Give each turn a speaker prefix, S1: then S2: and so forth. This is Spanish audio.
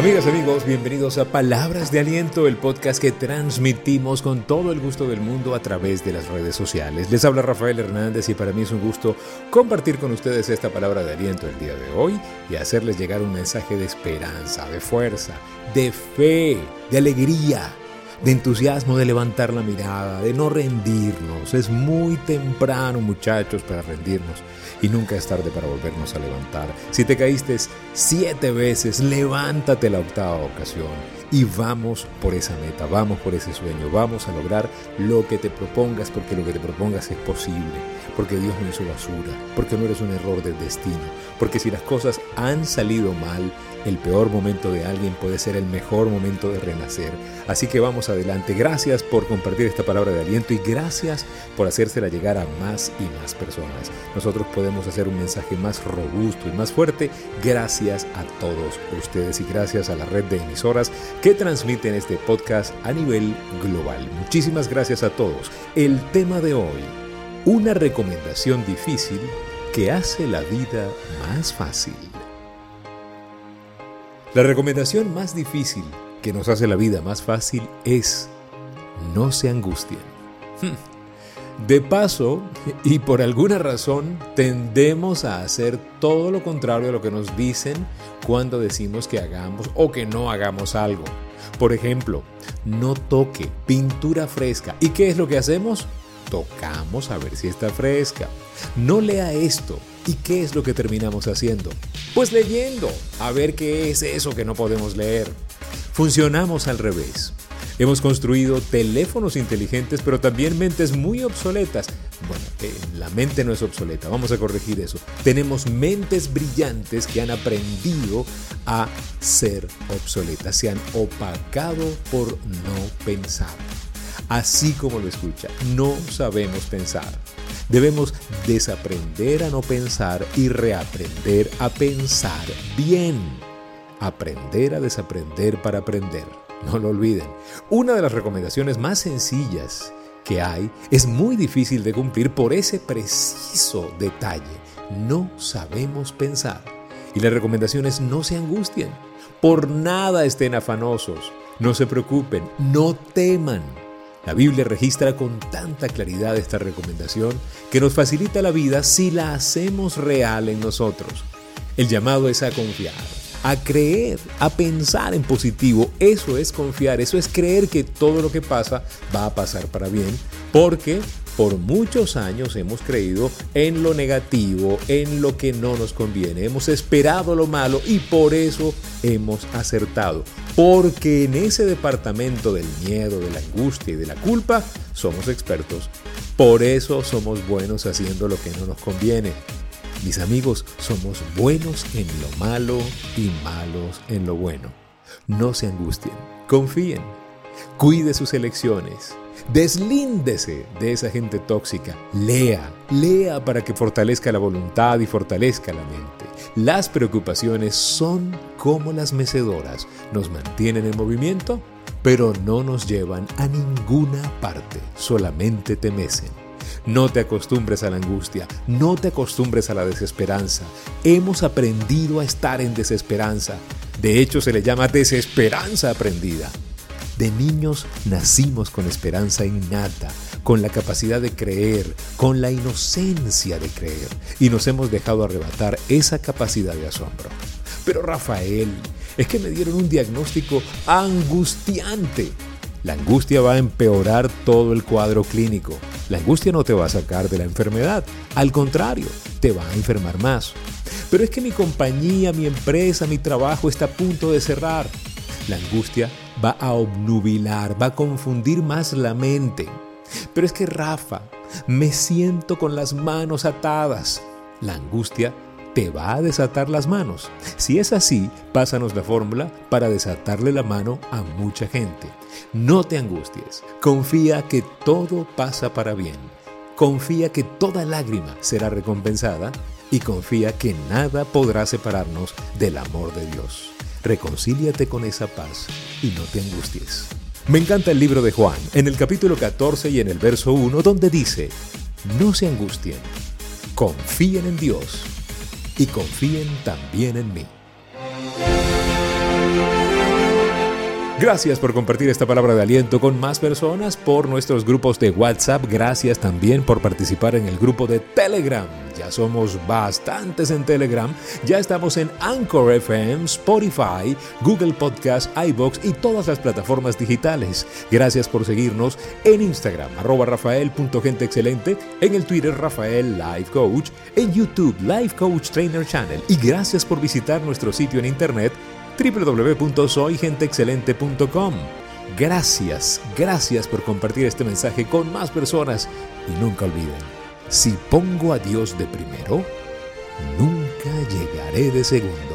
S1: Amigas, amigos, bienvenidos a Palabras de Aliento, el podcast que transmitimos con todo el gusto del mundo a través de las redes sociales. Les habla Rafael Hernández y para mí es un gusto compartir con ustedes esta palabra de aliento el día de hoy y hacerles llegar un mensaje de esperanza, de fuerza, de fe, de alegría de entusiasmo de levantar la mirada, de no rendirnos. Es muy temprano, muchachos, para rendirnos y nunca es tarde para volvernos a levantar. Si te caíste siete veces, levántate la octava ocasión y vamos por esa meta, vamos por ese sueño, vamos a lograr lo que te propongas porque lo que te propongas es posible, porque Dios no hizo basura, porque no eres un error del destino, porque si las cosas han salido mal, el peor momento de alguien puede ser el mejor momento de renacer. Así que vamos adelante. Gracias por compartir esta palabra de aliento y gracias por hacérsela llegar a más y más personas. Nosotros podemos hacer un mensaje más robusto y más fuerte gracias a todos ustedes y gracias a la red de emisoras que transmiten este podcast a nivel global. Muchísimas gracias a todos. El tema de hoy, una recomendación difícil que hace la vida más fácil. La recomendación más difícil que nos hace la vida más fácil es no se angustien. De paso, y por alguna razón, tendemos a hacer todo lo contrario a lo que nos dicen cuando decimos que hagamos o que no hagamos algo. Por ejemplo, no toque pintura fresca. ¿Y qué es lo que hacemos? Tocamos a ver si está fresca. No lea esto. ¿Y qué es lo que terminamos haciendo? Pues leyendo, a ver qué es eso que no podemos leer. Funcionamos al revés. Hemos construido teléfonos inteligentes, pero también mentes muy obsoletas. Bueno, eh, la mente no es obsoleta, vamos a corregir eso. Tenemos mentes brillantes que han aprendido a ser obsoletas, se han opacado por no pensar. Así como lo escucha, no sabemos pensar. Debemos desaprender a no pensar y reaprender a pensar bien. Aprender a desaprender para aprender. No lo olviden. Una de las recomendaciones más sencillas que hay es muy difícil de cumplir por ese preciso detalle. No sabemos pensar. Y la recomendación es no se angustien. Por nada estén afanosos. No se preocupen. No teman. La Biblia registra con tanta claridad esta recomendación que nos facilita la vida si la hacemos real en nosotros. El llamado es a confiar, a creer, a pensar en positivo. Eso es confiar, eso es creer que todo lo que pasa va a pasar para bien, porque por muchos años hemos creído en lo negativo, en lo que no nos conviene. Hemos esperado lo malo y por eso hemos acertado. Porque en ese departamento del miedo, de la angustia y de la culpa somos expertos. Por eso somos buenos haciendo lo que no nos conviene. Mis amigos, somos buenos en lo malo y malos en lo bueno. No se angustien, confíen, cuide sus elecciones Deslíndese de esa gente tóxica. Lea, lea para que fortalezca la voluntad y fortalezca la mente. Las preocupaciones son como las mecedoras. Nos mantienen en movimiento, pero no nos llevan a ninguna parte. Solamente te mecen. No te acostumbres a la angustia, no te acostumbres a la desesperanza. Hemos aprendido a estar en desesperanza. De hecho, se le llama desesperanza aprendida. De niños nacimos con esperanza innata, con la capacidad de creer, con la inocencia de creer, y nos hemos dejado arrebatar esa capacidad de asombro. Pero Rafael, es que me dieron un diagnóstico angustiante. La angustia va a empeorar todo el cuadro clínico. La angustia no te va a sacar de la enfermedad, al contrario, te va a enfermar más. Pero es que mi compañía, mi empresa, mi trabajo está a punto de cerrar. La angustia va a obnubilar, va a confundir más la mente. Pero es que Rafa, me siento con las manos atadas. La angustia te va a desatar las manos. Si es así, pásanos la fórmula para desatarle la mano a mucha gente. No te angusties, confía que todo pasa para bien. Confía que toda lágrima será recompensada y confía que nada podrá separarnos del amor de Dios reconcíliate con esa paz y no te angusties. Me encanta el libro de Juan, en el capítulo 14 y en el verso 1, donde dice, no se angustien, confíen en Dios y confíen también en mí. Gracias por compartir esta palabra de aliento con más personas por nuestros grupos de WhatsApp. Gracias también por participar en el grupo de Telegram. Ya somos bastantes en Telegram. Ya estamos en Anchor FM, Spotify, Google Podcast, iBox y todas las plataformas digitales. Gracias por seguirnos en Instagram, arroba rafael.genteexcelente, en el Twitter Rafael Life Coach, en YouTube Life Coach Trainer Channel y gracias por visitar nuestro sitio en internet www.soygenteexcelente.com. Gracias, gracias por compartir este mensaje con más personas y nunca olviden, si pongo a Dios de primero, nunca llegaré de segundo.